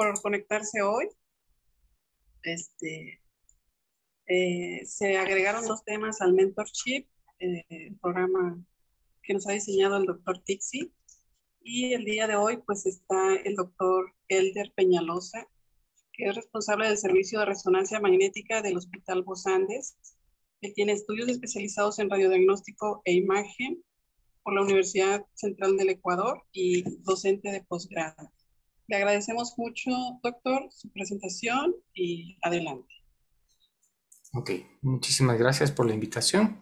por conectarse hoy. Este, eh, se agregaron dos temas al mentorship, eh, el programa que nos ha diseñado el doctor Tixi. Y el día de hoy pues está el doctor Elder Peñalosa, que es responsable del servicio de resonancia magnética del Hospital Bosandes, que tiene estudios especializados en radiodiagnóstico e imagen por la Universidad Central del Ecuador y docente de posgrado. Le agradecemos mucho, doctor, su presentación y adelante. Ok, muchísimas gracias por la invitación.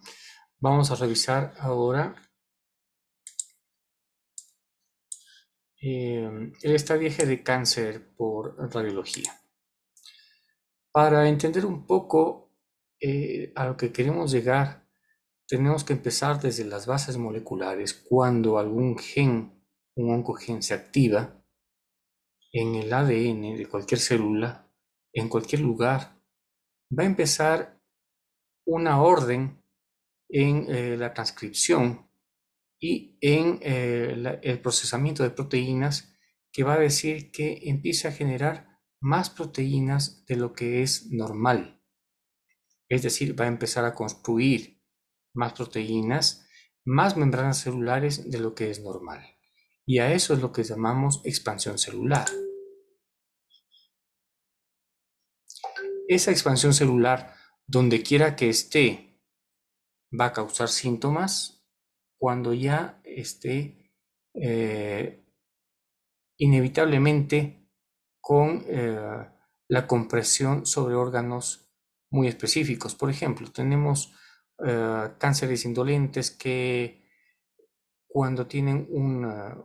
Vamos a revisar ahora eh, el estadiaje de cáncer por radiología. Para entender un poco eh, a lo que queremos llegar, tenemos que empezar desde las bases moleculares. Cuando algún gen, un oncogen se activa en el ADN de cualquier célula, en cualquier lugar, va a empezar una orden en eh, la transcripción y en eh, el procesamiento de proteínas que va a decir que empieza a generar más proteínas de lo que es normal. Es decir, va a empezar a construir más proteínas, más membranas celulares de lo que es normal. Y a eso es lo que llamamos expansión celular. Esa expansión celular, donde quiera que esté, va a causar síntomas cuando ya esté eh, inevitablemente con eh, la compresión sobre órganos muy específicos. Por ejemplo, tenemos eh, cánceres indolentes que cuando tienen una,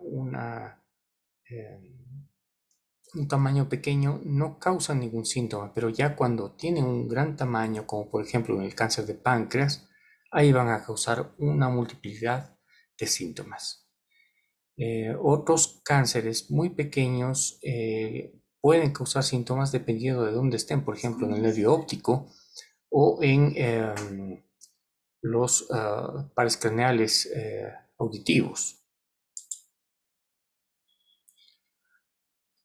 un tamaño pequeño no causan ningún síntoma, pero ya cuando tienen un gran tamaño, como por ejemplo en el cáncer de páncreas, ahí van a causar una multiplicidad de síntomas. Eh, otros cánceres muy pequeños eh, pueden causar síntomas dependiendo de dónde estén, por ejemplo en el nervio óptico o en em, los uh, pares craneales eh, auditivos.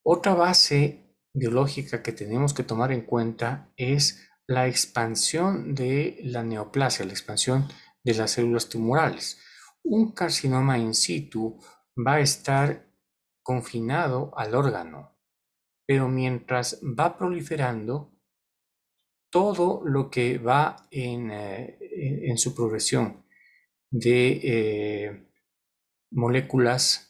Otra base biológica que tenemos que tomar en cuenta es la expansión de la neoplasia, la expansión de las células tumorales. Un carcinoma in situ va a estar confinado al órgano, pero mientras va proliferando, todo lo que va en, eh, su progresión de eh, moléculas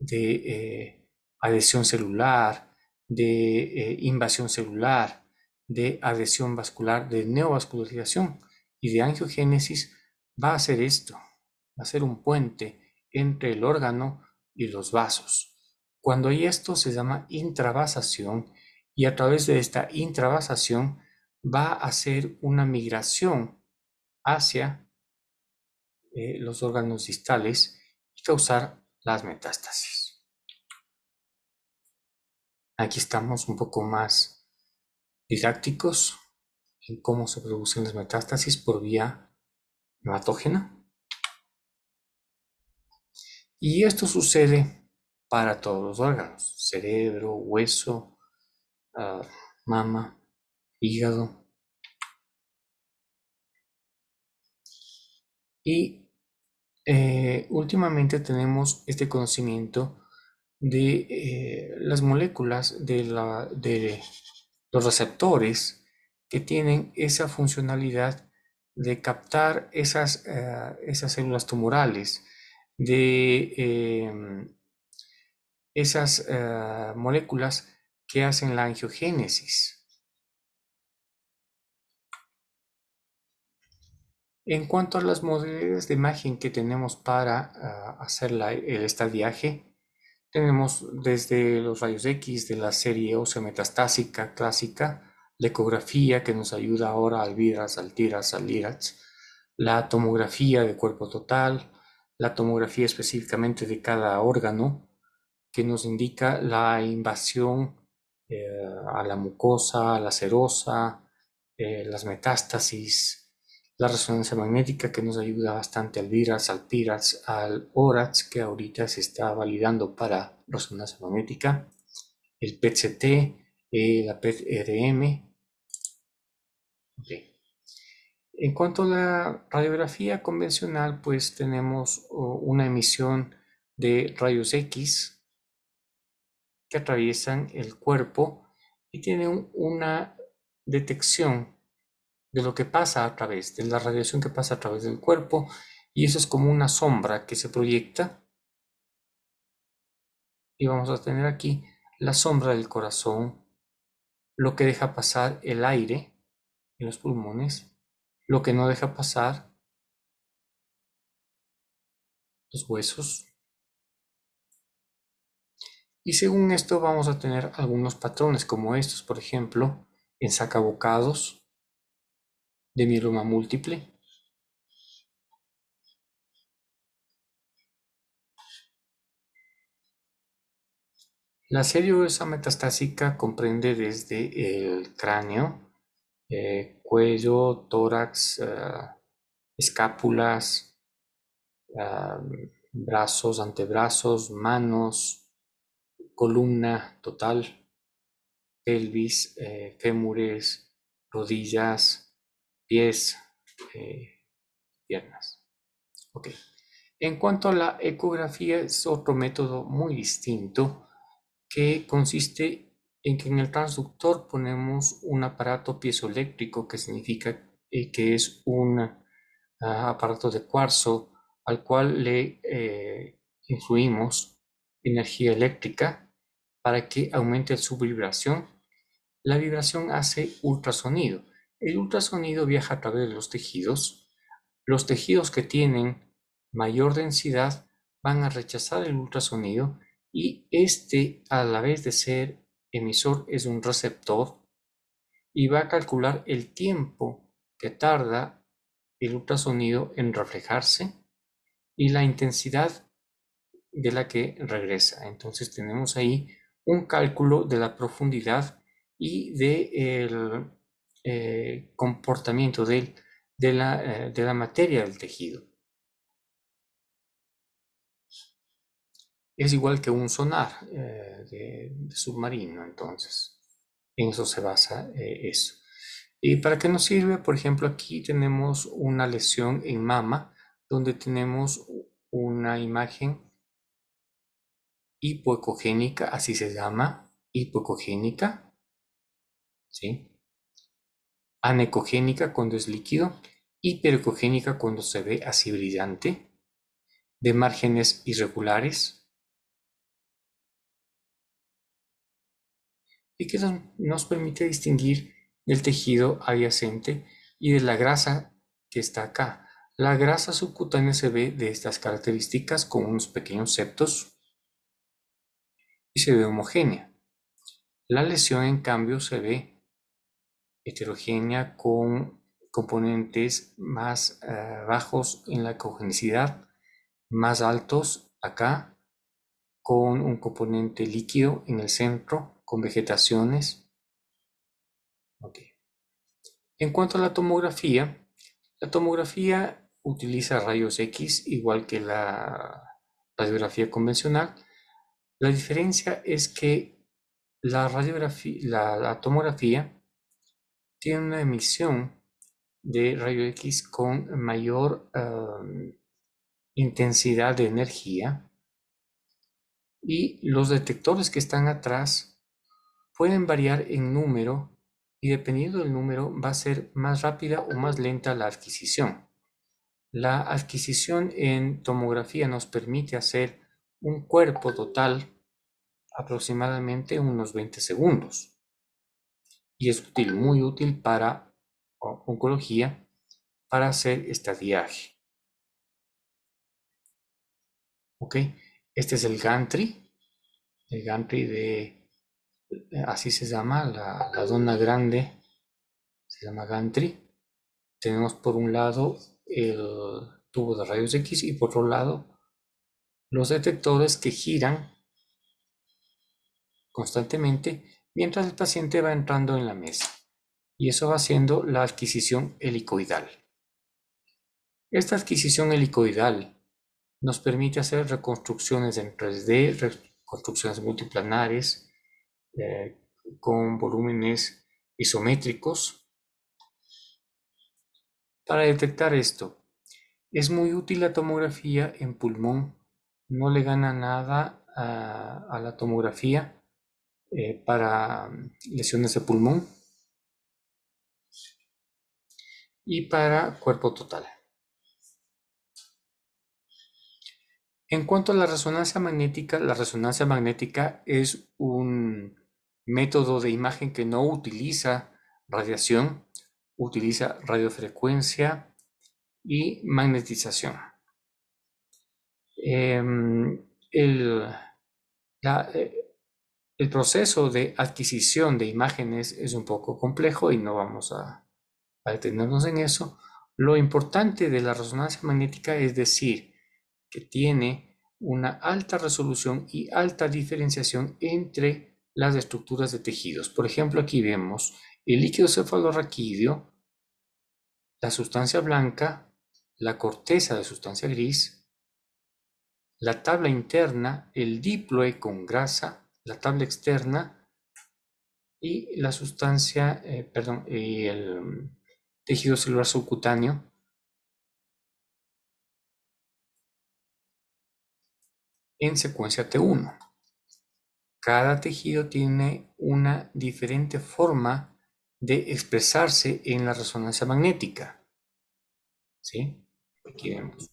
de eh, adhesión celular, de eh, invasión celular, de adhesión vascular, de neovascularización y de angiogénesis, va a ser esto, va a ser un puente entre el órgano y los vasos. Cuando hay esto se llama intravasación y a través de esta intravasación va a ser una migración hacia eh, los órganos distales y causar las metástasis. Aquí estamos un poco más didácticos en cómo se producen las metástasis por vía hematógena. Y esto sucede para todos los órganos, cerebro, hueso, ah, mama, hígado. Y eh, últimamente tenemos este conocimiento de eh, las moléculas de, los receptores que tienen esa funcionalidad de captar esas, eh, esas células tumorales, de em, esas moléculas que hacen la angiogénesis. En cuanto a las modalidades de imagen que tenemos para ah, hacer el estadiaje, tenemos desde los rayos X de la serie ósea metastásica clásica, la ecografía que nos ayuda ahora al VIRAS, al TIRAS, al LIRAS, la tomografía de cuerpo total, la tomografía específicamente de cada órgano, que nos indica la invasión eh, a la mucosa, a la serosa, eh, las metástasis, la resonancia magnética que nos ayuda bastante al VIRAS, al PIRAS, al ORATS que ahorita se está validando para resonancia magnética el PET-CT, eh, la PET-RM. En cuanto a la radiografía convencional, pues tenemos una emisión de rayos X que atraviesan el cuerpo y tienen una detección de lo que pasa a través, de la radiación que pasa a través del cuerpo, y eso es como una sombra que se proyecta. Y vamos a tener aquí la sombra del corazón, lo que deja pasar el aire en los pulmones, lo que no deja pasar los huesos. Y según esto vamos a tener algunos patrones como estos, por ejemplo, en sacabocados, de mieloma múltiple. La seriosa metastásica comprende desde el cráneo, eh, cuello, tórax, eh, escápulas, brazos, antebrazos, manos, columna total, pelvis, eh, fémures, rodillas, pies, eh, piernas. Ok. En cuanto a la ecografía, es otro método muy distinto que consiste en que en el transductor ponemos un aparato piezoeléctrico que significa eh, que es un ah, aparato de cuarzo al cual le eh, influimos energía eléctrica para que aumente su vibración. La vibración hace ultrasonido el ultrasonido viaja a través de los tejidos. Los tejidos que tienen mayor densidad van a rechazar el ultrasonido y este, a la vez de ser emisor, es un receptor y va a calcular el tiempo que tarda el ultrasonido en reflejarse y la intensidad de la que regresa. Entonces tenemos ahí un cálculo de la profundidad y de el eh, comportamiento de, de, la, eh, de la materia del tejido. Es igual que un sonar eh, de, submarino, entonces. En eso se basa eso. ¿Y para qué nos sirve? Por ejemplo, aquí tenemos una lesión en mama, donde tenemos una imagen hipoecogénica, así se llama, hipoecogénica, ¿sí? Anecogénica cuando es líquido, hiperecogénica cuando se ve así brillante, de márgenes irregulares, y que nos permite distinguir el tejido adyacente y de la grasa que está acá. La grasa subcutánea se ve de estas características con unos pequeños septos y se ve homogénea. La lesión en cambio se ve heterogénea con componentes más eh, bajos en la cogenicidad, más altos acá, con un componente líquido en el centro, con vegetaciones. En cuanto a la tomografía, la tomografía utiliza rayos X igual que la radiografía convencional. La diferencia es que la, radiografía, la tomografía tiene una emisión de rayo X con mayor intensidad de energía y los detectores que están atrás pueden variar en número y dependiendo del número va a ser más rápida o más lenta la adquisición. La adquisición en tomografía nos permite hacer un cuerpo total aproximadamente unos 20 segundos y es útil, muy útil para oncología para hacer estadiaje. Ok, este es el gantry, el gantry de, así se llama, la, la dona grande, se llama gantry. Tenemos por un lado el tubo de rayos X y por otro lado los detectores que giran constantemente mientras el paciente va entrando en la mesa, y eso va siendo la adquisición helicoidal. Esta adquisición helicoidal nos permite hacer reconstrucciones en 3D, reconstrucciones multiplanares, eh, con volúmenes isométricos. Para detectar esto, es muy útil la tomografía en pulmón, no le gana nada a, la tomografía eh, para lesiones de pulmón y para cuerpo total. En cuanto a la resonancia magnética, la resonancia magnética es un método de imagen que no utiliza radiación, utiliza radiofrecuencia y magnetización. Em, el, eh, el, proceso de adquisición de imágenes es un poco complejo y no vamos a, detenernos en eso. Lo importante de la resonancia magnética es decir, que tiene una alta resolución y alta diferenciación entre las estructuras de tejidos. Por ejemplo, aquí vemos el líquido cefalorraquídeo, la sustancia blanca, la corteza de sustancia gris, la tabla interna, el diploe con grasa, la tabla externa y la sustancia, eh, perdón, el tejido celular subcutáneo en secuencia T1. Cada tejido tiene una diferente forma de expresarse en la resonancia magnética. ¿Sí? Aquí vemos.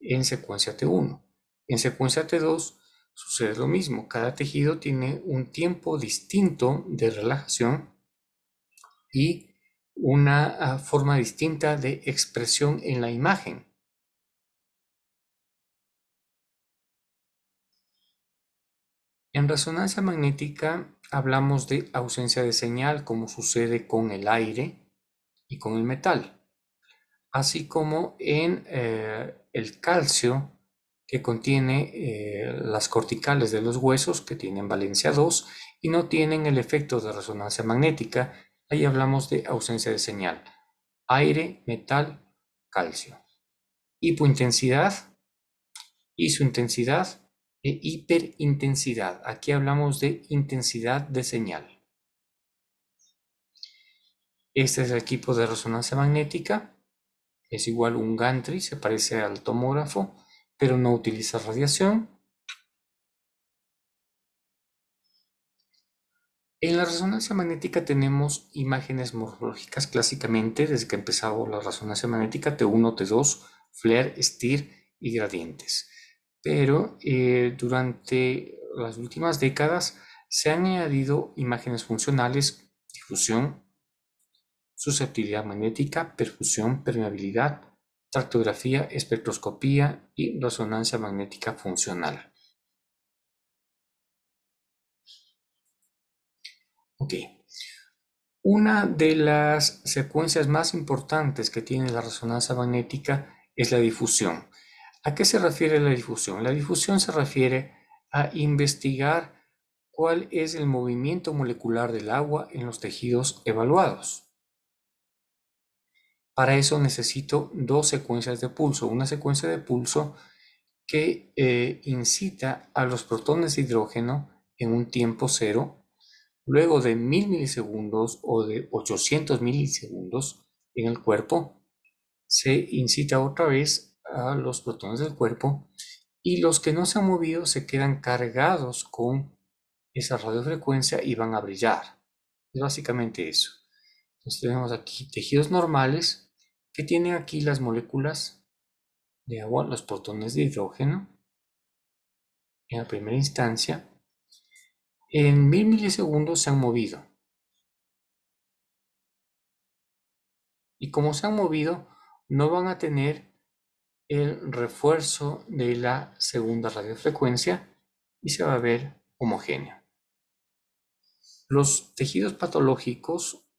En secuencia T1. En secuencia T2 sucede lo mismo. Cada tejido tiene un tiempo distinto de relajación y una ah, forma distinta de expresión en la imagen. En resonancia magnética hablamos de ausencia de señal, como sucede con el aire y con el metal, así como en eh, el calcio, que contiene eh, las corticales de los huesos, que tienen valencia 2 y no tienen el efecto de resonancia magnética. Ahí hablamos de ausencia de señal. Aire, metal, calcio. Hipointensidad y e hiperintensidad. Aquí hablamos de intensidad de señal. Este es el equipo de resonancia magnética. Es igual un gantry, se parece al tomógrafo, pero no utiliza radiación. En la resonancia magnética tenemos imágenes morfológicas clásicamente desde que empezó la resonancia magnética T1, T2, flare, STIR y gradientes pero eh, durante las últimas décadas se han añadido imágenes funcionales, difusión, susceptibilidad magnética, perfusión, permeabilidad, tractografía, espectroscopía y resonancia magnética funcional. Ok. Una de las secuencias más importantes que tiene la resonancia magnética es la difusión. ¿A qué se refiere la difusión? La difusión se refiere a investigar cuál es el movimiento molecular del agua en los tejidos evaluados. Para eso necesito dos secuencias de pulso. Una secuencia de pulso que eh, incita a los protones de hidrógeno en un tiempo cero, luego de mil milisegundos o de 800 milisegundos en el cuerpo, se incita otra vez a los protones del cuerpo y los que no se han movido se quedan cargados con esa radiofrecuencia y van a brillar. Es básicamente eso. Entonces tenemos aquí tejidos normales que tienen aquí las moléculas de agua, los protones de hidrógeno en la primera instancia. En mil milisegundos se han movido. Y como se han movido, no van a tener el refuerzo de la segunda radiofrecuencia y se va a ver homogéneo. Los tejidos patológicos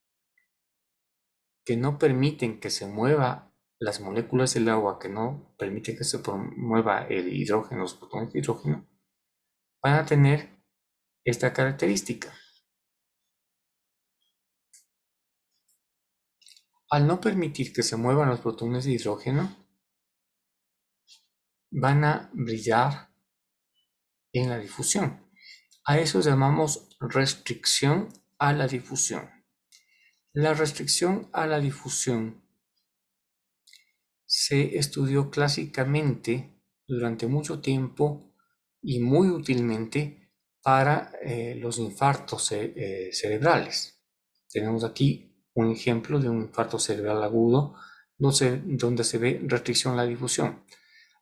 que no permiten que se mueva las moléculas del agua, que no permiten que se mueva el hidrógeno, los protones de hidrógeno, van a tener esta característica. Al no permitir que se muevan los protones de hidrógeno, van a brillar en la difusión. A eso llamamos restricción a la difusión. La restricción a la difusión se estudió clásicamente durante mucho tiempo y muy útilmente para eh, los infartos eh, cerebrales. Tenemos aquí un ejemplo de un infarto cerebral agudo donde se ve restricción a la difusión.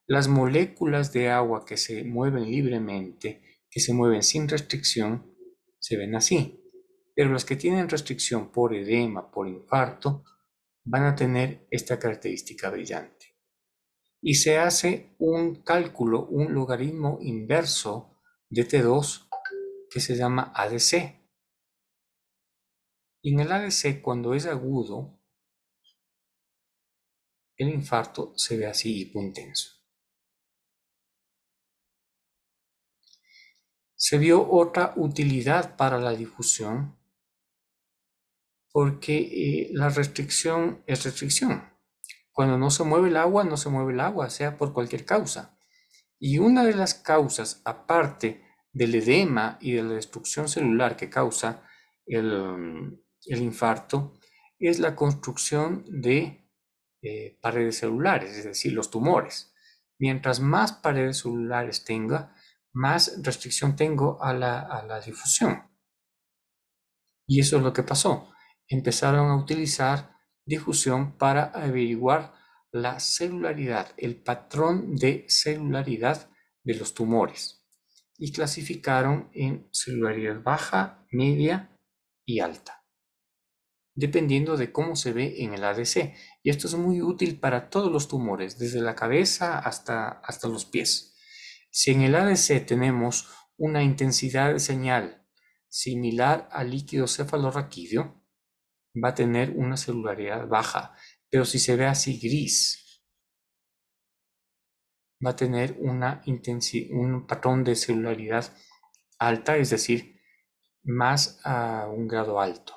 Las moléculas de agua que se mueven libremente, que se mueven sin restricción, se ven así. Pero las que tienen restricción por edema, por infarto, van a tener esta característica brillante. Y se hace un cálculo, un logaritmo inverso de T2 que se llama ADC. Y en el ADC, cuando es agudo, el infarto se ve así hipotenso. Se vio otra utilidad para la difusión porque eh, la restricción es restricción. Cuando no se mueve el agua, no se mueve el agua, sea por cualquier causa. Y una de las causas, aparte del edema y de la destrucción celular que causa el, infarto, es la construcción de eh, paredes celulares, es decir, los tumores. Mientras más paredes celulares tenga, más restricción tengo a la, a la difusión. Y eso es lo que pasó empezaron a utilizar difusión para averiguar la celularidad, el patrón de celularidad de los tumores y clasificaron en celularidad baja, media y alta, dependiendo de cómo se ve en el ADC. Y esto es muy útil para todos los tumores, desde la cabeza hasta, hasta los pies. Si en el ADC tenemos una intensidad de señal similar al líquido cefalorraquídeo, va a tener una celularidad baja, pero si se ve así gris, va a tener una un patrón de celularidad alta, es decir, más a un grado alto.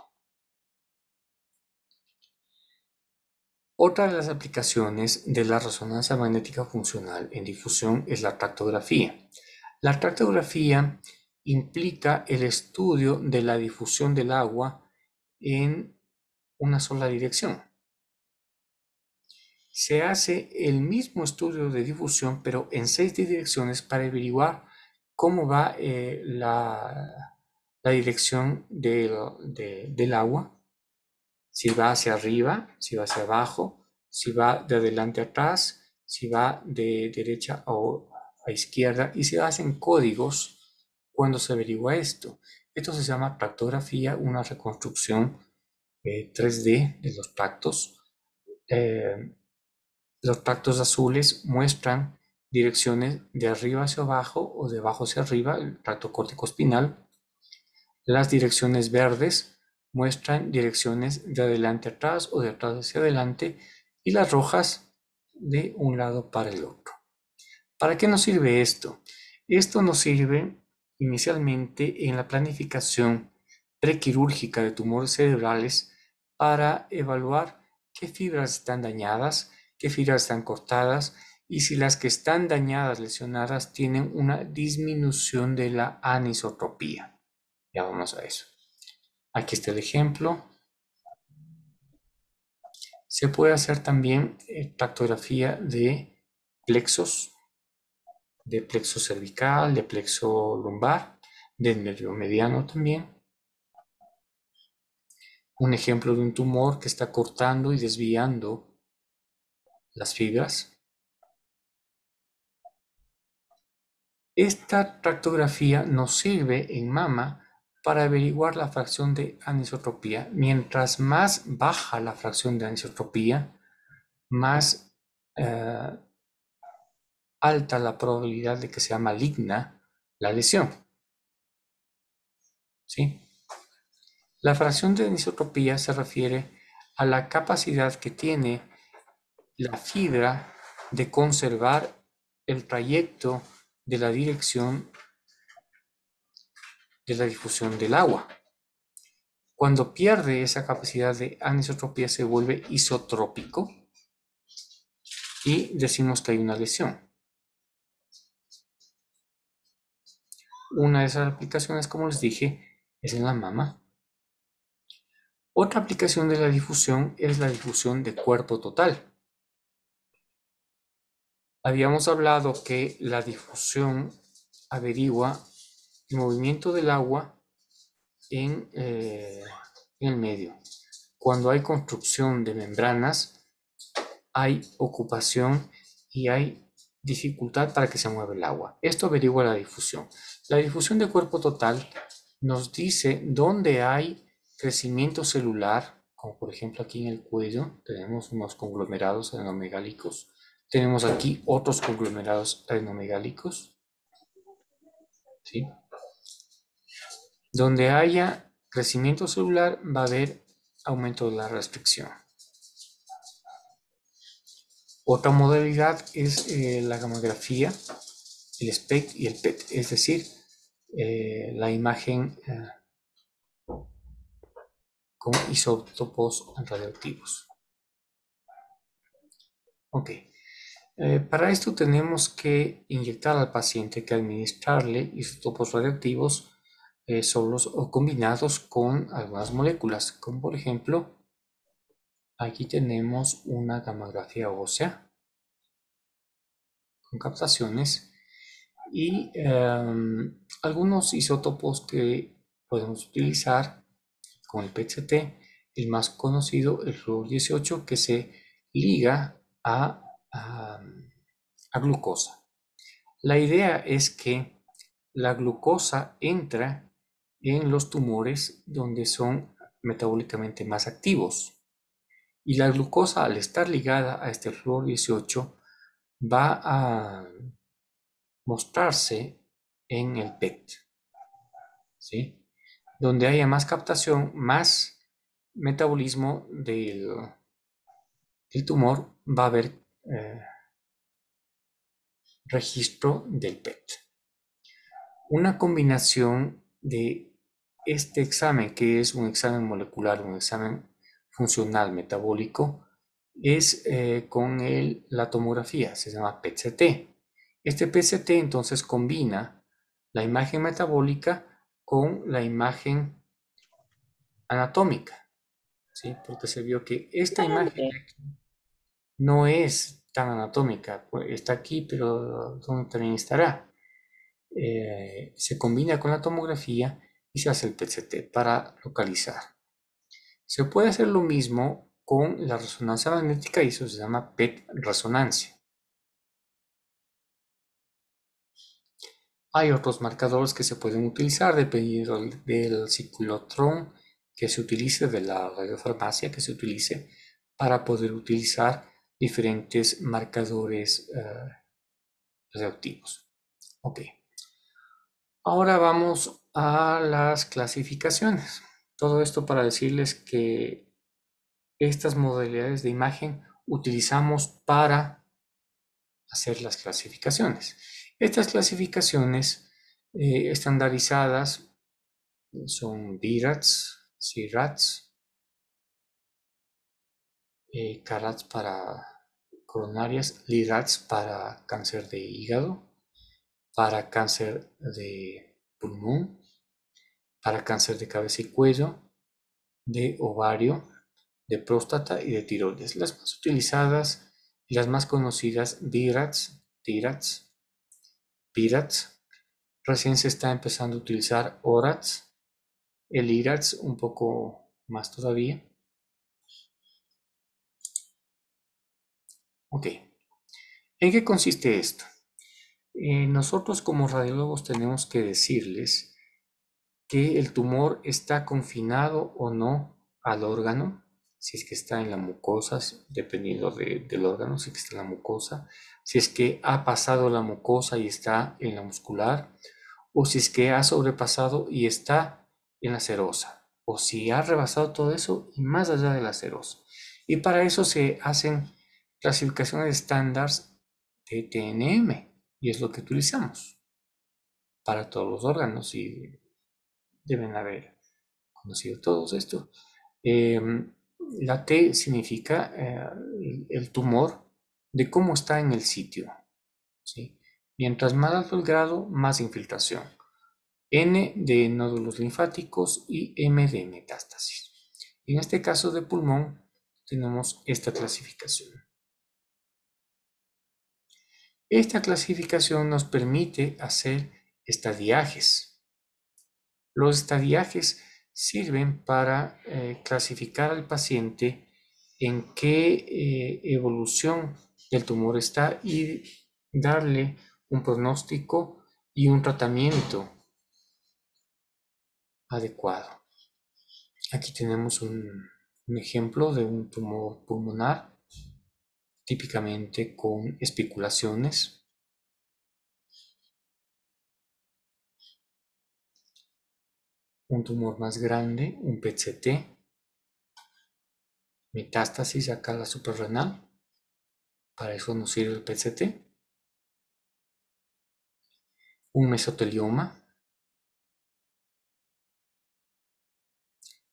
Otra de las aplicaciones de la resonancia magnética funcional en difusión es la tractografía. La tractografía implica el estudio de la difusión del agua en una sola dirección. Se hace el mismo estudio de difusión, pero en seis direcciones para averiguar cómo va eh, la, dirección del agua, si va hacia arriba, si va hacia abajo, si va de adelante a atrás, si va de derecha a izquierda y se hacen códigos cuando se averigua esto. Esto se llama tractografía, una reconstrucción 3D eh, de los tractos. Eh, los tractos azules muestran direcciones de arriba hacia abajo o de abajo hacia arriba, el tracto córtico espinal. Las direcciones verdes muestran direcciones de adelante atrás o de atrás hacia adelante y las rojas de un lado para el otro. ¿Para qué nos sirve esto? Esto nos sirve inicialmente en la planificación prequirúrgica de tumores cerebrales para evaluar qué fibras están dañadas, qué fibras están cortadas y si las que están dañadas, lesionadas, tienen una disminución de la anisotropía. Ya vamos a eso. Aquí está el ejemplo. Se puede hacer también eh, tractografía de plexos, de plexo cervical, de plexo lumbar, del nervio mediano también un ejemplo de un tumor que está cortando y desviando las fibras. Esta tractografía nos sirve en mama para averiguar la fracción de anisotropía. Mientras más baja la fracción de anisotropía, más eh, alta la probabilidad de que sea maligna la lesión. ¿Sí? La fracción de anisotropía se refiere a la capacidad que tiene la fibra de conservar el trayecto de la dirección de la difusión del agua. Cuando pierde esa capacidad de anisotropía se vuelve isotrópico y decimos que hay una lesión. Una de esas aplicaciones, como les dije, es en la mama. Otra aplicación de la difusión es la difusión de cuerpo total. Habíamos hablado que la difusión averigua el movimiento del agua en, eh, en el medio. Cuando hay construcción de membranas, hay ocupación y hay dificultad para que se mueva el agua. Esto averigua la difusión. La difusión de cuerpo total nos dice dónde hay crecimiento celular, como por ejemplo aquí en el cuello tenemos unos conglomerados adenomegálicos tenemos aquí otros conglomerados adenomegálicos. ¿sí? Donde haya crecimiento celular va a haber aumento de la restricción. Otra modalidad es eh, la gamografía, el SPECT y el PET, es decir, eh, la imagen eh, con isótopos radioactivos. Ok. Eh, para esto tenemos que inyectar al paciente, que administrarle isótopos radioactivos eh, solos o combinados con algunas moléculas, como por ejemplo, aquí tenemos una gamografía ósea con captaciones y em, algunos isótopos que podemos utilizar con el PCT, el más conocido, el fluor 18, que se liga a a, glucosa. La idea es que la glucosa entra en los tumores donde son metabólicamente más activos. Y la glucosa, al estar ligada a este flúor 18, va a mostrarse en el PET. ¿sí? Donde haya más captación, más metabolismo del, tumor, va a haber eh, registro del PET. Una combinación de este examen, que es un examen molecular, un examen funcional metabólico, es eh, con la tomografía, se llama PET-CT. Este PET-CT entonces combina la imagen metabólica con la imagen anatómica, ¿sí? porque se vio que esta imagen no es tan anatómica, pues, está aquí, pero ¿dónde también estará? Eh, se combina con la tomografía y se hace el PCT para localizar. Se puede hacer lo mismo con la resonancia magnética y eso se llama PET resonancia. Hay otros marcadores que se pueden utilizar dependiendo del ciclotrón que se utilice, de la radiofarmacia que se utilice, para poder utilizar diferentes marcadores uh, radioactivos. Ok. Ahora vamos a las clasificaciones. Todo esto para decirles que estas modalidades de imagen utilizamos para hacer las clasificaciones. Estas clasificaciones eh, estandarizadas son DIRATS, CIRATS, eh, CARATS para coronarias, LIRATS para cáncer de hígado, para cáncer de pulmón, para cáncer de cabeza y cuello, de ovario, de próstata y de tiroides. Las más utilizadas y las más conocidas, DIRATS, TIRATS, PIRATS. Recién se está empezando a utilizar ORATS, el IRATS un poco más todavía. Ok. ¿En qué consiste esto? Eh, nosotros como radiólogos tenemos que decirles que el tumor está confinado o no al órgano, si es que está en la mucosa, dependiendo del órgano, si es que está en la mucosa, si es que ha pasado la mucosa y está en la muscular, o si es que ha sobrepasado y está en la serosa, o si ha rebasado todo eso y más allá de la serosa. Y para eso se hacen clasificaciones estándar de TNM y es lo que utilizamos para todos los órganos y deben haber conocido todos esto. Em, la T significa eh, el tumor de cómo está en el sitio. Mientras más alto el grado, más infiltración. N de nódulos linfáticos y M de metástasis. En este caso de pulmón tenemos esta clasificación. Esta clasificación nos permite hacer estadiajes. Los estadiajes sirven para eh, clasificar al paciente en qué eh, evolución del tumor está y darle un pronóstico y un tratamiento adecuado. Aquí tenemos un, un ejemplo de un tumor pulmonar típicamente con especulaciones. Un tumor más grande, un PCT, metástasis acá a la suprarrenal. Para eso nos sirve el PCT. Un mesotelioma.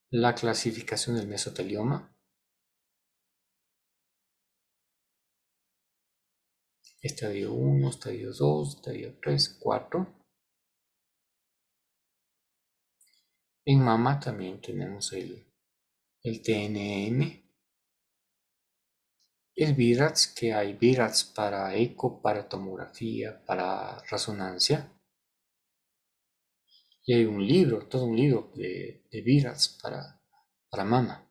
La clasificación del mesotelioma. estadio 1, estadio 2, estadio 3, 4. En mama también tenemos el, el TNM, el VIRATS, que hay VIRATS para eco, para tomografía, para resonancia. Y hay un libro, todo un libro de, de VIRATS para, para mama.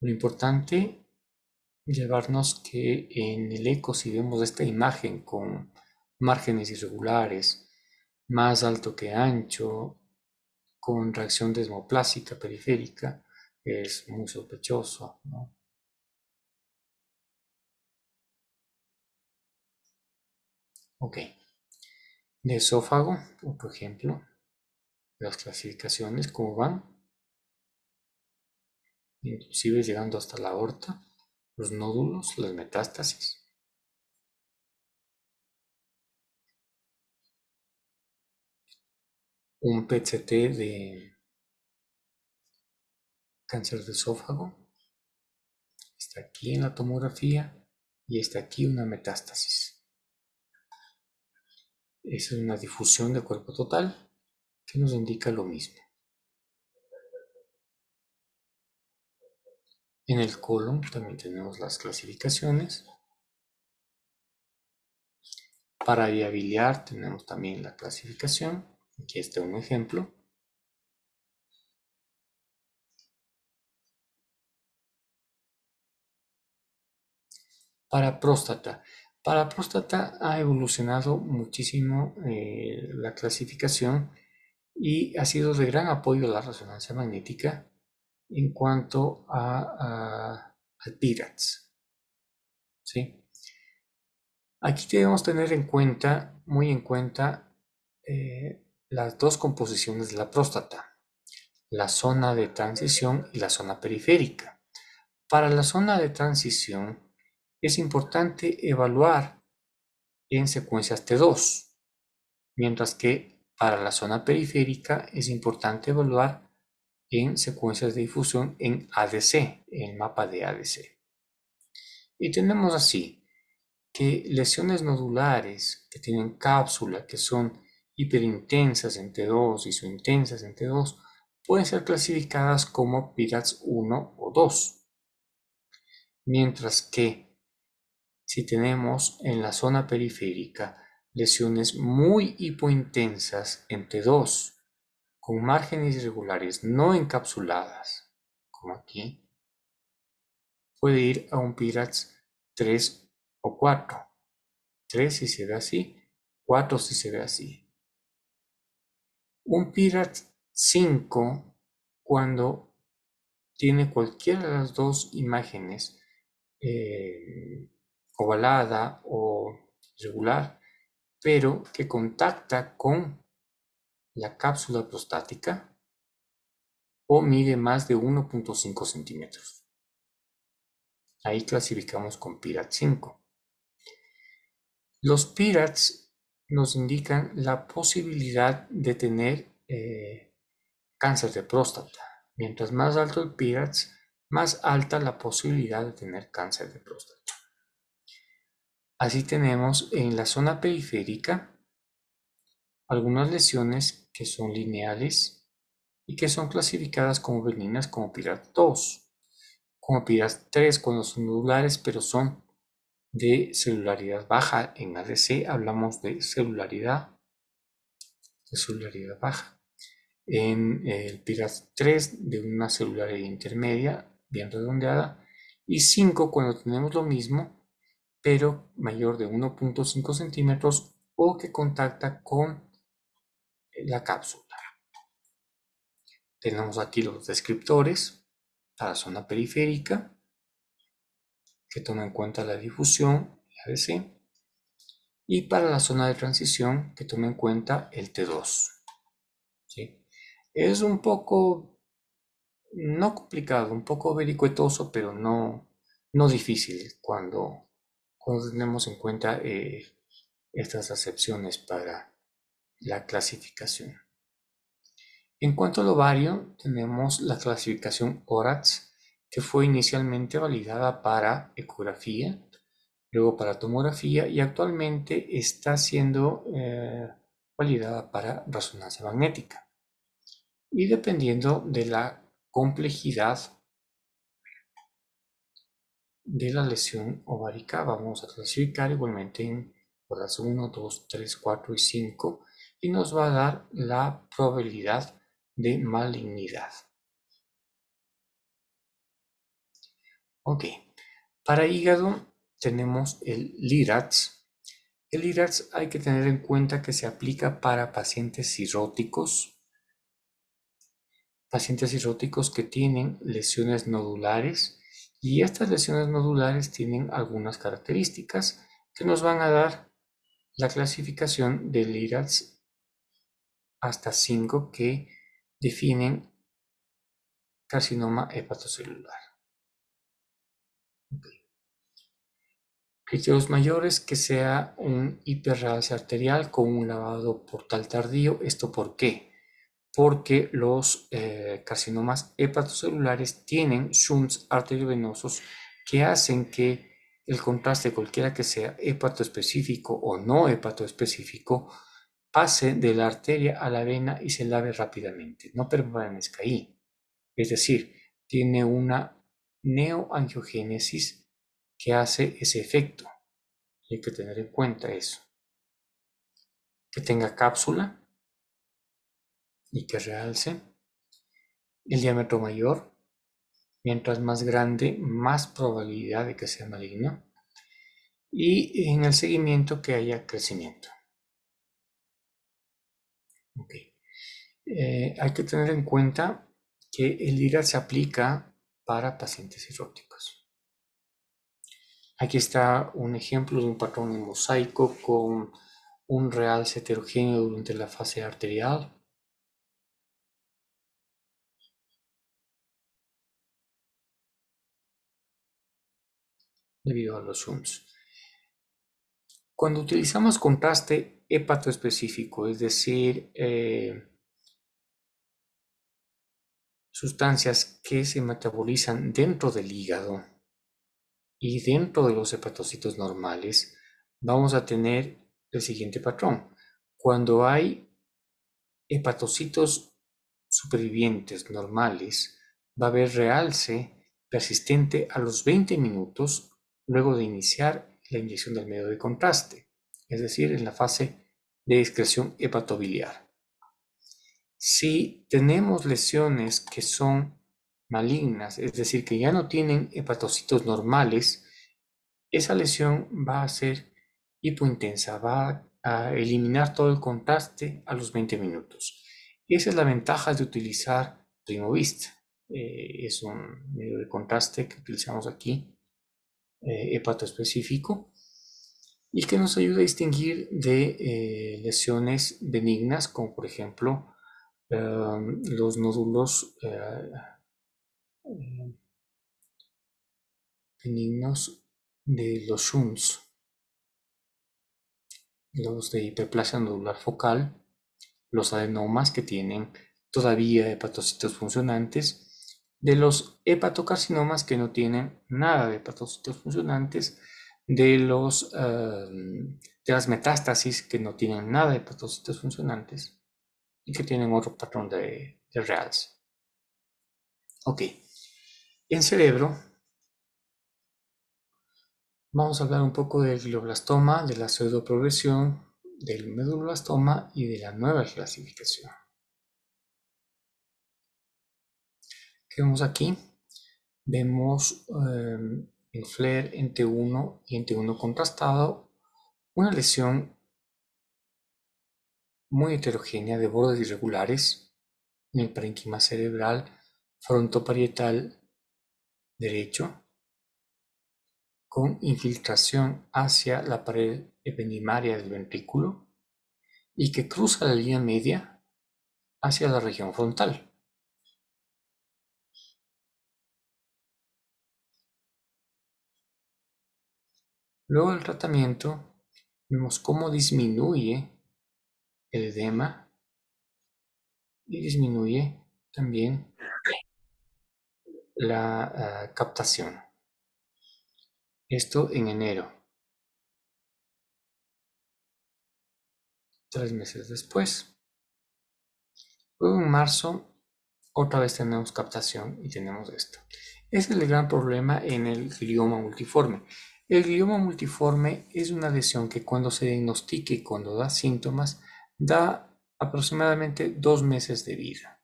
Lo importante llevarnos que en el eco, si vemos esta imagen con márgenes irregulares, más alto que ancho, con reacción desmoplásica periférica, es muy sospechoso. Ok. De esófago, por ejemplo, las clasificaciones, ¿cómo van? Inclusive llegando hasta la aorta los nódulos, las metástasis. Un PCT de cáncer de esófago. Está aquí en la tomografía y está aquí una metástasis. Es una difusión de cuerpo total que nos indica lo mismo. En el colon también tenemos las clasificaciones. Para viabiliar tenemos también la clasificación. Aquí está un ejemplo. Para próstata. Para próstata ha evolucionado muchísimo eh, la clasificación y ha sido de gran apoyo la resonancia magnética en cuanto a, al PIRATS. ¿sí? Aquí debemos tener en cuenta, muy en cuenta, eh, las dos composiciones de la próstata, la zona de transición y la zona periférica. Para la zona de transición es importante evaluar en secuencias T2, mientras que para la zona periférica es importante evaluar en secuencias de difusión en ADC, en mapa de ADC. Y tenemos así que lesiones nodulares que tienen cápsula, que son hiperintensas en T2 y son intensas en T2, pueden ser clasificadas como PIRATS 1 o 2. Mientras que si tenemos en la zona periférica lesiones muy hipointensas en T2 con márgenes irregulares no encapsuladas, como aquí, puede ir a un PIRATS 3 o 4. 3 si se ve así, 4 si se ve así. Un PIRATS 5 cuando tiene cualquiera de las dos imágenes eh, ovalada o irregular, pero que contacta con la cápsula prostática o mide más de 1.5 centímetros. Ahí clasificamos con PIRAT 5. Los PIRATs nos indican la posibilidad de tener eh, cáncer de próstata. Mientras más alto el PIRATS, más alta la posibilidad de tener cáncer de próstata. Así tenemos en la zona periférica algunas lesiones que son lineales y que son clasificadas como benignas como PIRAT 2, como PIRAT 3 cuando son nodulares pero son de celularidad baja. En ADC hablamos de celularidad, celularidad baja. En el PIRAT 3 de una celularidad intermedia bien redondeada y 5 cuando tenemos lo mismo pero mayor de 1.5 centímetros o que contacta con la cápsula. Tenemos aquí los descriptores para zona periférica que toma en cuenta la difusión, el ADC, y para la zona de transición que toma en cuenta el T2. Es un poco, no complicado, un poco vericuetoso, pero no, no difícil cuando, cuando tenemos en cuenta eh, estas acepciones para la clasificación. En cuanto al ovario, tenemos la clasificación ORATS, que fue inicialmente validada para ecografía, luego para tomografía y actualmente está siendo eh, validada para resonancia magnética. Y dependiendo de la complejidad de la lesión ovárica, vamos a clasificar igualmente en ORATS 1, 2, 3, 4 y 5 y nos va a dar la probabilidad de malignidad. Ok, para hígado tenemos el LIRATS. El LIRATS hay que tener en cuenta que se aplica para pacientes cirróticos, pacientes cirróticos que tienen lesiones nodulares y estas lesiones nodulares tienen algunas características que nos van a dar la clasificación de LIRATS hasta 5 que definen carcinoma hepatocelular. Criterios mayores que sea un hiperrealce arterial con un lavado portal tardío. ¿Esto por qué? Porque los eh, carcinomas hepatocelulares tienen shunts arteriovenosos que hacen que el contraste, cualquiera que sea hepatoespecífico o no hepatoespecífico, pase de la arteria a la vena y se lave rápidamente, no permanezca ahí. Es decir, tiene una neoangiogénesis que hace ese efecto. hay que tener en cuenta eso. Que tenga cápsula y que realce. El diámetro mayor, mientras más grande, más probabilidad de que sea maligno. Y en el seguimiento que haya crecimiento. Eh, hay que tener en cuenta que el IRA se aplica para pacientes cirróticos. Aquí está un ejemplo de un patrón en mosaico con un realce heterogéneo durante la fase arterial. debido a los shunts. Cuando utilizamos contraste hepatoespecífico, es decir, eh, sustancias que se metabolizan dentro del hígado, y dentro de los hepatocitos normales vamos a tener el siguiente patrón. Cuando hay hepatocitos supervivientes normales, va a haber realce persistente a los 20 minutos luego de iniciar la inyección del medio de contraste, es decir, en la fase de excreción hepatobiliar. Si tenemos lesiones que son malignas, es decir, que ya no tienen hepatocitos normales, esa lesión va a ser hipointensa, va a eliminar todo el contraste a los 20 minutos. Esa es la ventaja de utilizar Primovist. Eh, es un medio de contraste que utilizamos aquí, eh, hepatoespecífico, y que nos ayuda a distinguir de eh, lesiones benignas, como por ejemplo los nódulos benignos de los shunts, los de hiperplasia nodular focal, los adenomas que tienen todavía hepatocitos funcionantes, de los hepatocarcinomas que no tienen nada de hepatocitos funcionantes, de, los, em, de las metástasis que no tienen nada de hepatocitos funcionantes y que tienen otro patrón de, de realce. Ok, en cerebro vamos a hablar un poco del glioblastoma, de la pseudoprogresión, del meduloblastoma y de la nueva clasificación. ¿Qué vemos aquí? Vemos em, en FLAIR en T1 y en T1 contrastado una lesión muy heterogénea de bordes irregulares en el parenquima cerebral frontoparietal derecho con infiltración hacia la pared ependimaria del ventrículo y que cruza la línea media hacia la región frontal. Luego del tratamiento, vemos cómo disminuye el edema y disminuye también la ah, captación. Esto en enero. Tres meses después. Luego en marzo, otra vez tenemos captación y tenemos esto. Ese es el gran problema en el glioma multiforme. El glioma multiforme es una lesión que cuando se diagnostique y cuando da síntomas, da aproximadamente dos meses de vida.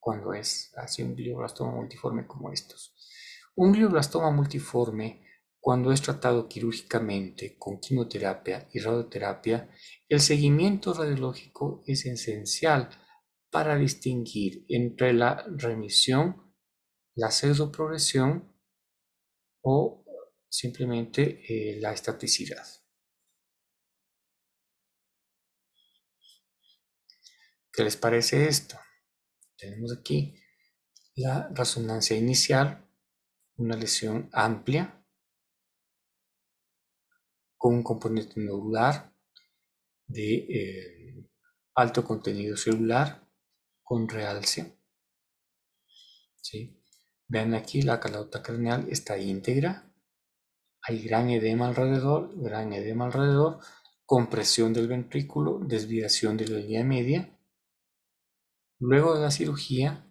Cuando es así un glioblastoma multiforme como estos. Un glioblastoma multiforme, cuando es tratado quirúrgicamente con quimioterapia y radioterapia, el seguimiento radiológico es esencial para distinguir entre la remisión, la pseudoprogresión o simplemente eh, la estaticidad. ¿Qué les parece esto? Tenemos aquí la resonancia inicial, una lesión amplia con un componente nodular de eh, alto contenido celular con realce. ¿Sí? Vean aquí la calota craneal está íntegra hay gran edema alrededor, gran edema alrededor, compresión del ventrículo, desviación de la línea media. Luego de la cirugía,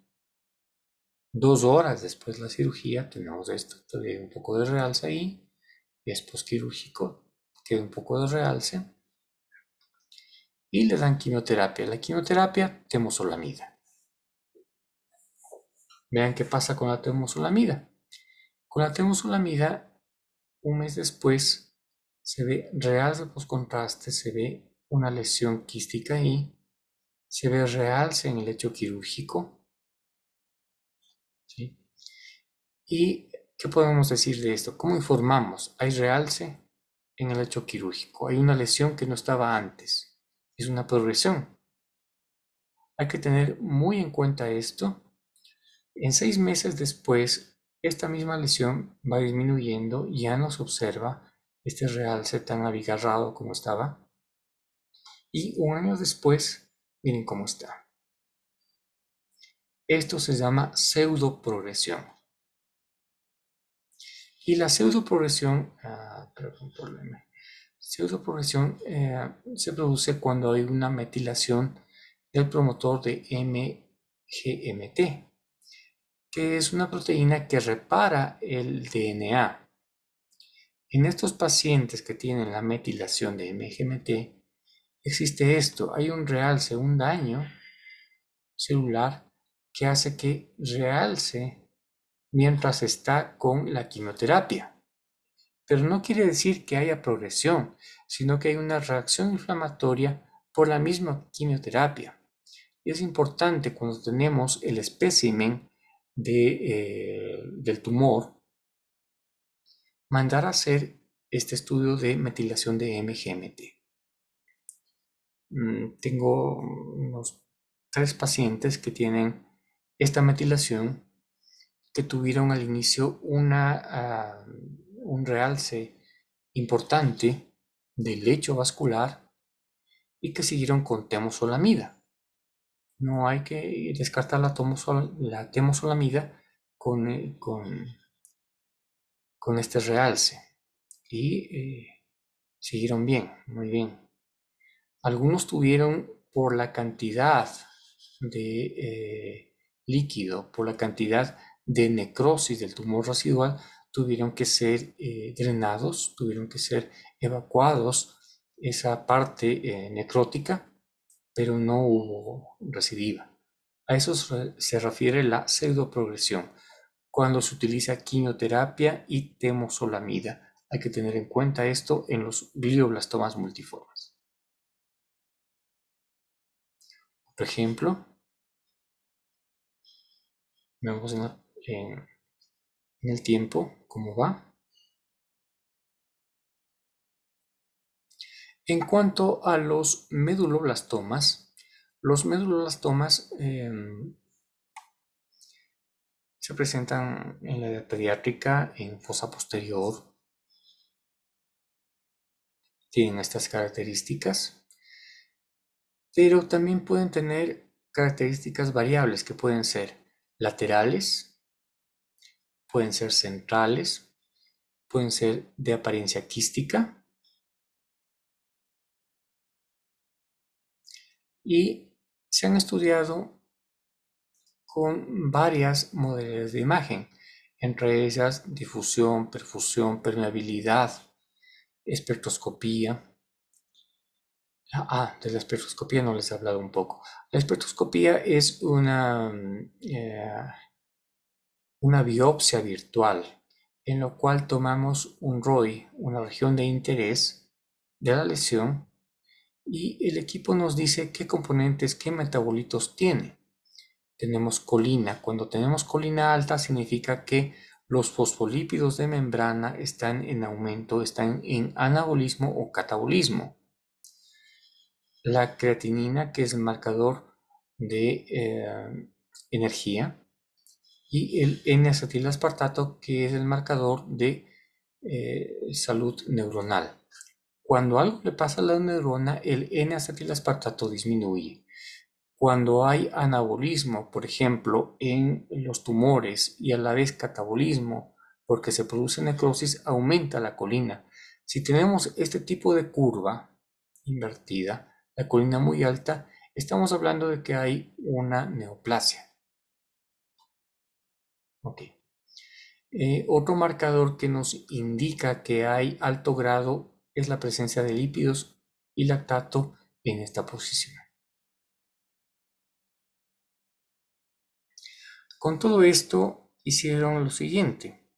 dos horas después de la cirugía, tenemos esto, todavía un poco de realce ahí, es posquirúrgico, queda un poco de realce. Y le dan quimioterapia. La quimioterapia, temosolamida. Vean qué pasa con la temosolamida. Con la temosolamida un mes después se ve realce postcontraste, se ve una lesión quística ahí, se ve realce en el hecho quirúrgico. ¿Y qué podemos decir de esto? ¿Cómo informamos? Hay realce en el hecho quirúrgico, hay una lesión que no estaba antes, es una progresión. Hay que tener muy en cuenta esto. En seis meses después esta misma lesión va disminuyendo, ya no se observa este realce tan abigarrado como estaba. Y un año después, miren cómo está. Esto se llama pseudoprogresión. Y la pseudoprogresión, ah, pseudoprogresión eh, se produce cuando hay una metilación del promotor de MGMT, que es una proteína que repara el DNA. En estos pacientes que tienen la metilación de MGMT, existe esto, hay un realce, un daño celular que hace que realce mientras está con la quimioterapia. Pero no quiere decir que haya progresión, sino que hay una reacción inflamatoria por la misma quimioterapia. Y es importante cuando tenemos el espécimen eh, del tumor, mandar a hacer este estudio de metilación de MGMT. Mm, tengo unos tres pacientes que tienen esta metilación que tuvieron al inicio una, ah, un realce importante del lecho vascular y que siguieron con temosolamida. No hay que descartar la, la temosolamida con, eh, con, con este realce. y eh, siguieron bien, muy bien. Algunos tuvieron por la cantidad de eh, líquido, por la cantidad de necrosis del tumor residual, tuvieron que ser eh, drenados, tuvieron que ser evacuados esa parte necrótica, pero no hubo recidiva. A eso se refiere la pseudoprogresión, cuando se utiliza quimioterapia y temosolamida. Hay que tener en cuenta esto en los glioblastomas multiformes. Por ejemplo, vemos en, el tiempo cómo va. En cuanto a los meduloblastomas, los meduloblastomas em, se presentan en la edad pediátrica en fosa posterior. Tienen estas características, pero también pueden tener características variables que pueden ser laterales, pueden ser centrales, pueden ser de apariencia quística y se han estudiado con varias modelos de imagen, entre ellas difusión, perfusión, permeabilidad, espectroscopía. Ah, de la espectroscopía no les he hablado un poco. La espectroscopía es una, eh, una biopsia virtual en lo cual tomamos un ROI, una región de interés de la lesión, y el equipo nos dice qué componentes, qué metabolitos tiene tenemos colina. Cuando tenemos colina alta significa que los fosfolípidos de membrana están en aumento, están en anabolismo o catabolismo. La creatinina, que es el marcador de eh, energía, y el N-acetilaspartato, que es el marcador de eh, salud neuronal. Cuando algo le pasa a la neurona, el N-acetilaspartato disminuye. Cuando hay anabolismo, por ejemplo, en los tumores y a la vez catabolismo, porque se produce necrosis, aumenta la colina. Si tenemos este tipo de curva invertida, la colina muy alta, estamos hablando de que hay una neoplasia. Eh, otro marcador que nos indica que hay alto grado es la presencia de lípidos y lactato en esta posición. Con todo esto hicieron lo siguiente.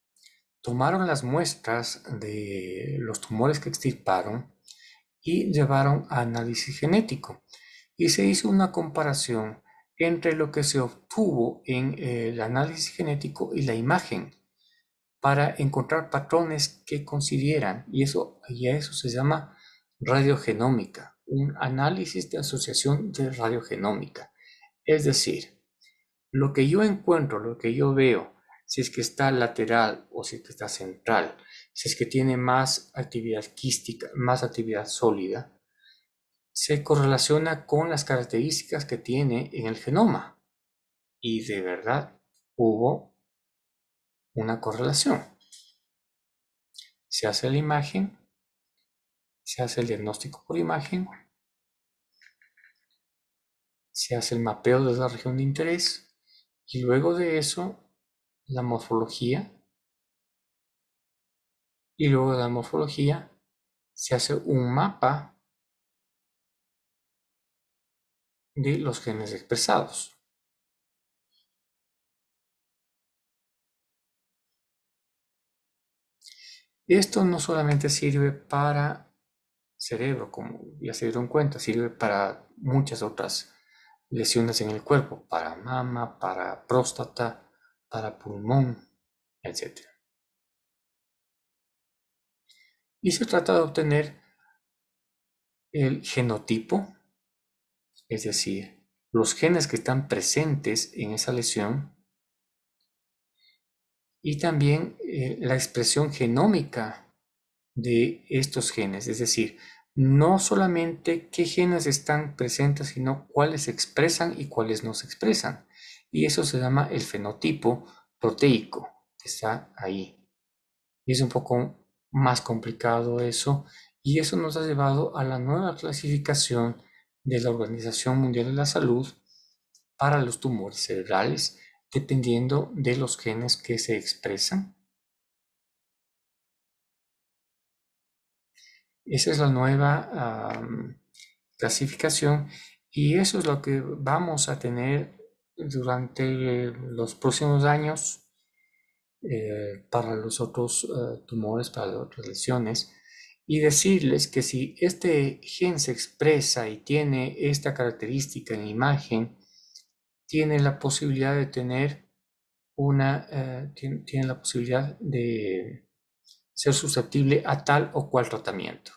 Tomaron las muestras de los tumores que extirparon y llevaron a análisis genético y se hizo una comparación entre lo que se obtuvo en el análisis genético y la imagen para encontrar patrones que coincidieran y eso y a eso se llama radiogenómica, un análisis de asociación de radiogenómica. Es decir, lo que yo encuentro, lo que yo veo, si es que está lateral o si es que está central, si es que tiene más actividad quística, más actividad sólida, se correlaciona con las características que tiene en el genoma. Y de verdad hubo una correlación. Se hace la imagen, se hace el diagnóstico por imagen, se hace el mapeo de la región de interés y luego de eso, la morfología. Y luego de la morfología se hace un mapa de los genes expresados. Esto no solamente sirve para cerebro, como ya se dieron cuenta, sirve para muchas otras lesiones en el cuerpo, para mama, para próstata, para pulmón, etc. Y se trata de obtener el genotipo, es decir, los genes que están presentes en esa lesión y también eh, la expresión genómica de estos genes, es decir, no solamente qué genes están presentes, sino cuáles se expresan y cuáles no se expresan. Y eso se llama el fenotipo proteico, que está ahí. Y es un poco más complicado eso y eso nos ha llevado a la nueva clasificación de la Organización Mundial de la Salud para los tumores cerebrales dependiendo de los genes que se expresan. Esa es la nueva clasificación y eso es lo que vamos a tener durante los próximos años eh, para los otros eh, tumores, para las otras lesiones, y decirles que si este gen se expresa y tiene esta característica en imagen, tiene la posibilidad de tener una, eh, tiene, la posibilidad de ser susceptible a tal o cual tratamiento.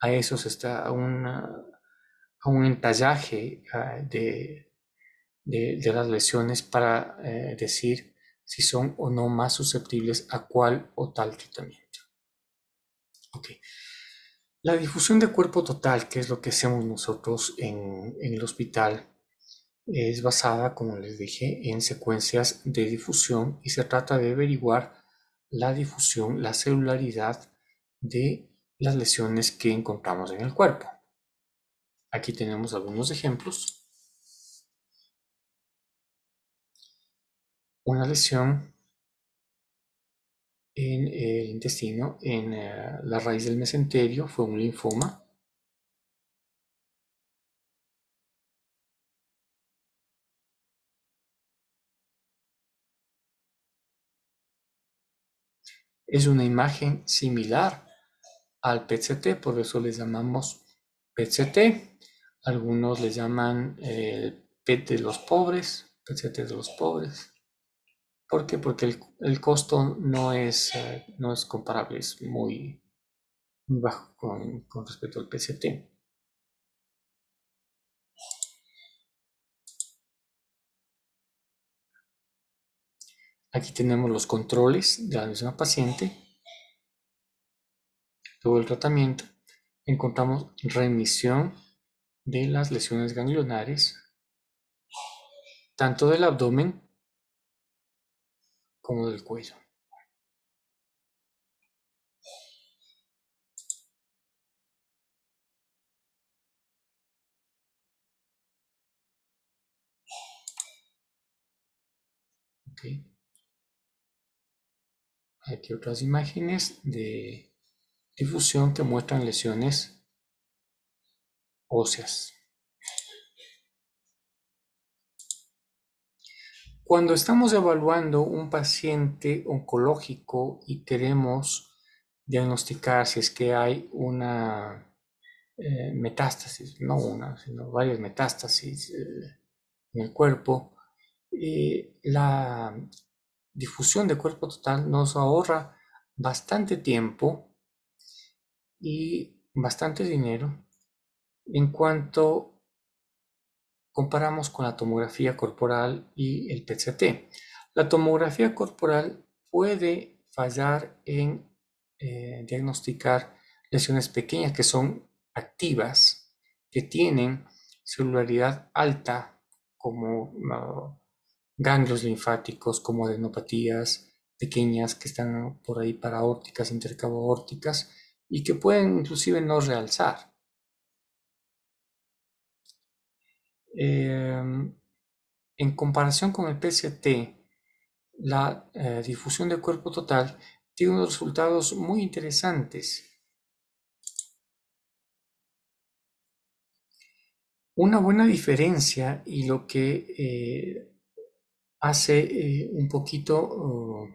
A eso se está a, un entallaje de, de, las lesiones para decir si son o no más susceptibles a cual o tal tratamiento. La difusión de cuerpo total, que es lo que hacemos nosotros en, en el hospital, es basada, como les dije, en secuencias de difusión y se trata de averiguar la difusión, la celularidad de las lesiones que encontramos en el cuerpo. Aquí tenemos algunos ejemplos. Una lesión en el intestino, en eh, la raíz del mesenterio, fue un linfoma. Es una imagen similar al PCT, por eso le llamamos PCT. Algunos le llaman el PET de los pobres, PCT de los pobres. ¿Por qué? Porque el, costo no es, eh, no es comparable, es muy, bajo con, con respecto al PCT. Aquí tenemos los controles de la misma paciente. Luego el tratamiento. Encontramos remisión de las lesiones ganglionares, tanto del abdomen como del cuello. Aquí otras imágenes de difusión que muestran lesiones óseas. Cuando estamos evaluando un paciente oncológico y queremos diagnosticar si es que hay una eh, metástasis, no una, sino varias metástasis eh, en el cuerpo, eh, la difusión de cuerpo total nos ahorra bastante tiempo y bastante dinero en cuanto comparamos con la tomografía corporal y el PCT. La tomografía corporal puede fallar en eh, diagnosticar lesiones pequeñas que son activas, que tienen celularidad alta, como ganglios linfáticos, como adenopatías pequeñas que están por ahí paraórticas, intercaboórticas, y que pueden inclusive no realzar. Em, en comparación con el PCT, la eh, difusión de cuerpo total tiene unos resultados muy interesantes. Una buena diferencia y lo que eh, hace eh, un poquito oh,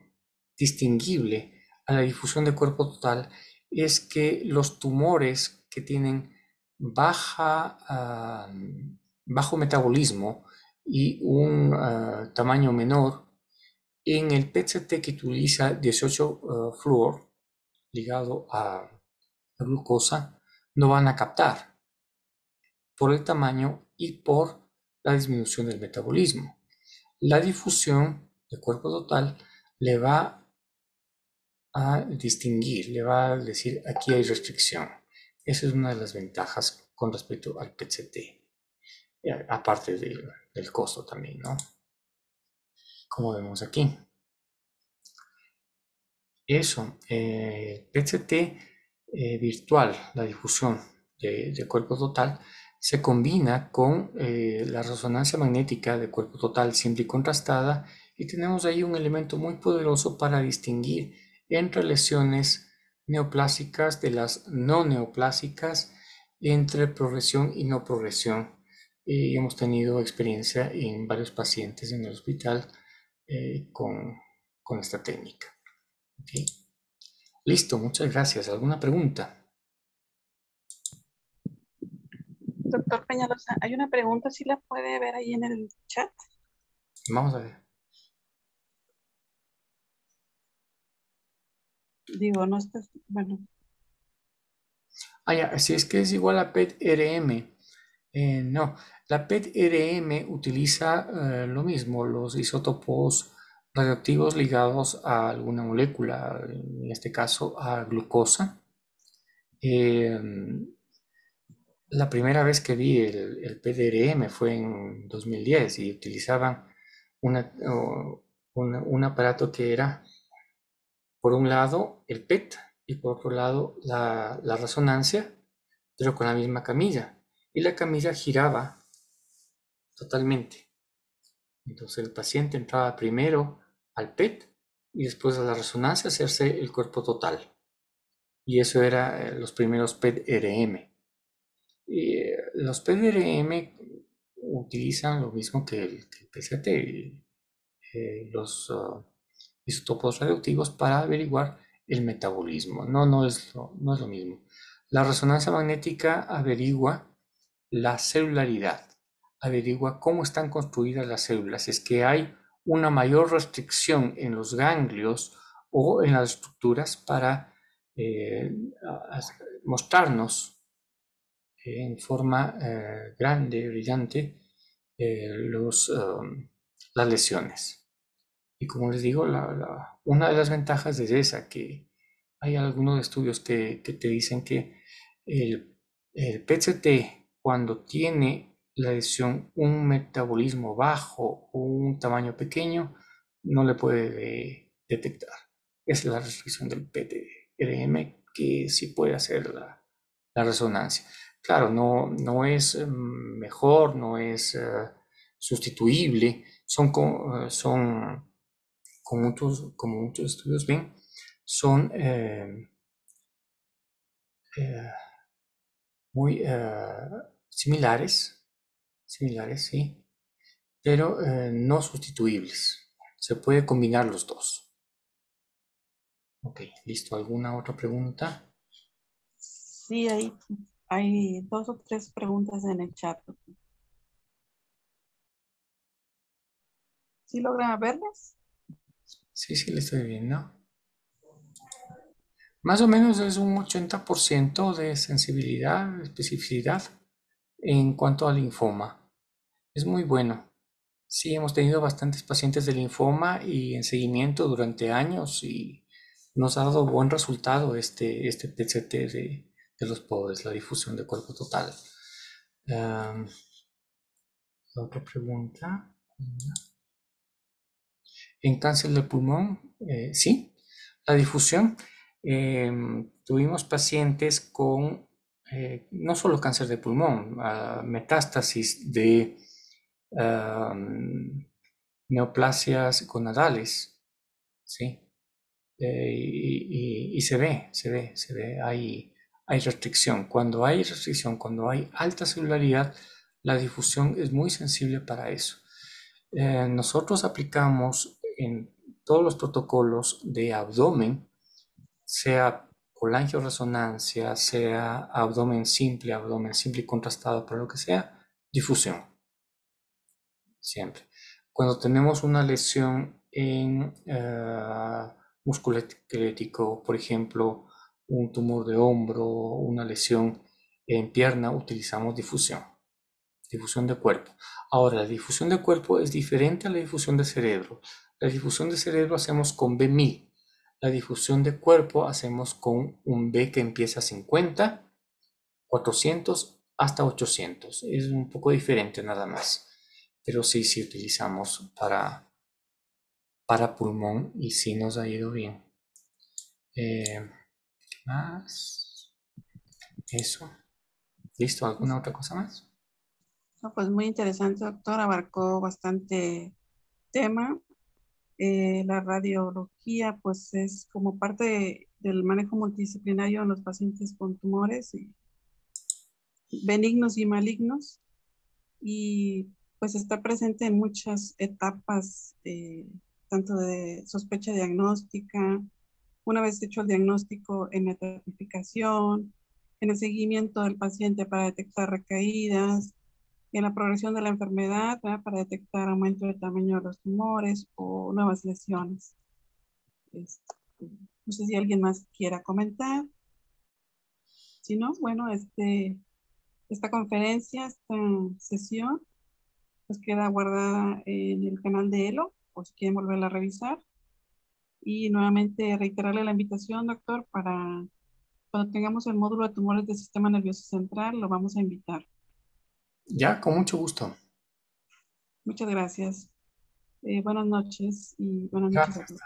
distinguible a la difusión de cuerpo total es que los tumores que tienen baja bajo metabolismo y un ah, tamaño menor, en el PCT que utiliza 18 uh, ah, flúor ligado a glucosa, no van a captar por el tamaño y por la disminución del metabolismo. La difusión de cuerpo total le va a distinguir, le va a decir aquí hay restricción. Esa es una de las ventajas con respecto al PCT aparte del costo también, ¿no? Como vemos aquí. eso, eh, PCT eh, virtual, la difusión de, cuerpo total, se combina con eh, la resonancia magnética de cuerpo total simple y contrastada y tenemos ahí un elemento muy poderoso para distinguir entre lesiones neoplásicas de las no neoplásicas, entre progresión y no progresión. Y hemos tenido experiencia en varios pacientes en el hospital con, con esta técnica. Listo, muchas gracias. ¿Alguna pregunta? Doctor Peñalosa, hay una pregunta, si la puede ver ahí en el chat. Vamos a ver. Digo, no está, bueno. Ah, ya, si es que es igual a PET-RM. Eh, no, la PET-RM utiliza eh, lo mismo, los isótopos radioactivos ligados a alguna molécula, en este caso a glucosa. Em, la primera vez que vi el, PDRM fue en 2010 y utilizaban un aparato que era, por un lado, el PET y por otro lado, la, la resonancia, pero con la misma camilla. Y la camilla giraba totalmente. Entonces el paciente entraba primero al PET y después a la resonancia hacerse el cuerpo total. Y eso era eh, los primeros PET-RM. Eh, los PET-RM utilizan lo mismo que el, PCT, eh, los uh, isótopos para averiguar el metabolismo. No, no no es lo mismo. La resonancia magnética averigua la celularidad, averigua cómo están construidas las células. Es que hay una mayor restricción en los ganglios o en las estructuras para eh, mostrarnos en forma eh, grande, brillante, eh, los, um, las lesiones. Y como les digo, una de las ventajas es esa, que hay algunos estudios que, te dicen que el PCT, cuando tiene la lesión un metabolismo bajo o un tamaño pequeño no le puede detectar. Es la restricción del PTRM que sí puede hacer la, resonancia. Claro, no, no es mm, mejor, no es eh, sustituible, son, eh, son como, muchos, como muchos estudios ven, son eh, muy similares similares, sí, pero eh, no sustituibles. Se puede combinar los dos. Ok, listo. ¿Alguna otra pregunta? Sí, hay, hay dos o tres preguntas en el chat. ¿Sí logran verlas? Sí, sí, le estoy viendo. Más o menos es un 80% de sensibilidad, especificidad en cuanto al linfoma. Es muy bueno. Sí, hemos tenido bastantes pacientes de linfoma y en seguimiento durante años y nos ha dado buen resultado este, este PCT de, los pobres, la difusión de cuerpo total. otra pregunta. En cáncer de pulmón, eh, sí, la difusión. Em, tuvimos pacientes con eh, no solo cáncer de pulmón, metástasis de neoplasias gonadales, ¿sí? Eh, y, se ve, se ve, se ve, hay, hay restricción. Cuando hay restricción, cuando hay alta celularidad, la difusión es muy sensible para eso. Eh, nosotros aplicamos en todos los protocolos de abdomen, sea resonancia, sea abdomen simple, abdomen simple y contrastado, pero lo que sea, difusión. Siempre. Cuando tenemos una lesión en uh, por ejemplo, un tumor de hombro, una lesión en pierna, utilizamos difusión. Difusión de cuerpo. Ahora, la difusión de cuerpo es diferente a la difusión de cerebro. La difusión de cerebro hacemos con B1000 la difusión de cuerpo hacemos con un B que empieza a 50, 400 hasta 800. Es un poco diferente nada más. Pero sí, sí utilizamos para, para pulmón y sí nos ha ido bien. Eh, más? Eso. ¿Listo? ¿Alguna otra cosa más? pues muy interesante, doctor. Abarcó bastante tema. Eh, la radiología, pues es como parte del manejo multidisciplinario en los pacientes con tumores benignos y malignos. Y pues está presente en muchas etapas, eh, tanto de sospecha diagnóstica, una vez hecho el diagnóstico en la en el seguimiento del paciente para detectar recaídas, en la progresión de la enfermedad para detectar aumento de tamaño de los tumores o nuevas lesiones. Este, no sé si alguien más quiera comentar. Si no, bueno, este, esta conferencia, esta sesión, pues queda guardada en el canal de ELO, o si quieren volverla a revisar. Y nuevamente reiterarle la invitación, doctor, para cuando tengamos el módulo de tumores del sistema nervioso central, lo vamos a invitar. Ya, con mucho gusto. Muchas gracias. Eh, buenas noches y buenas noches a todos.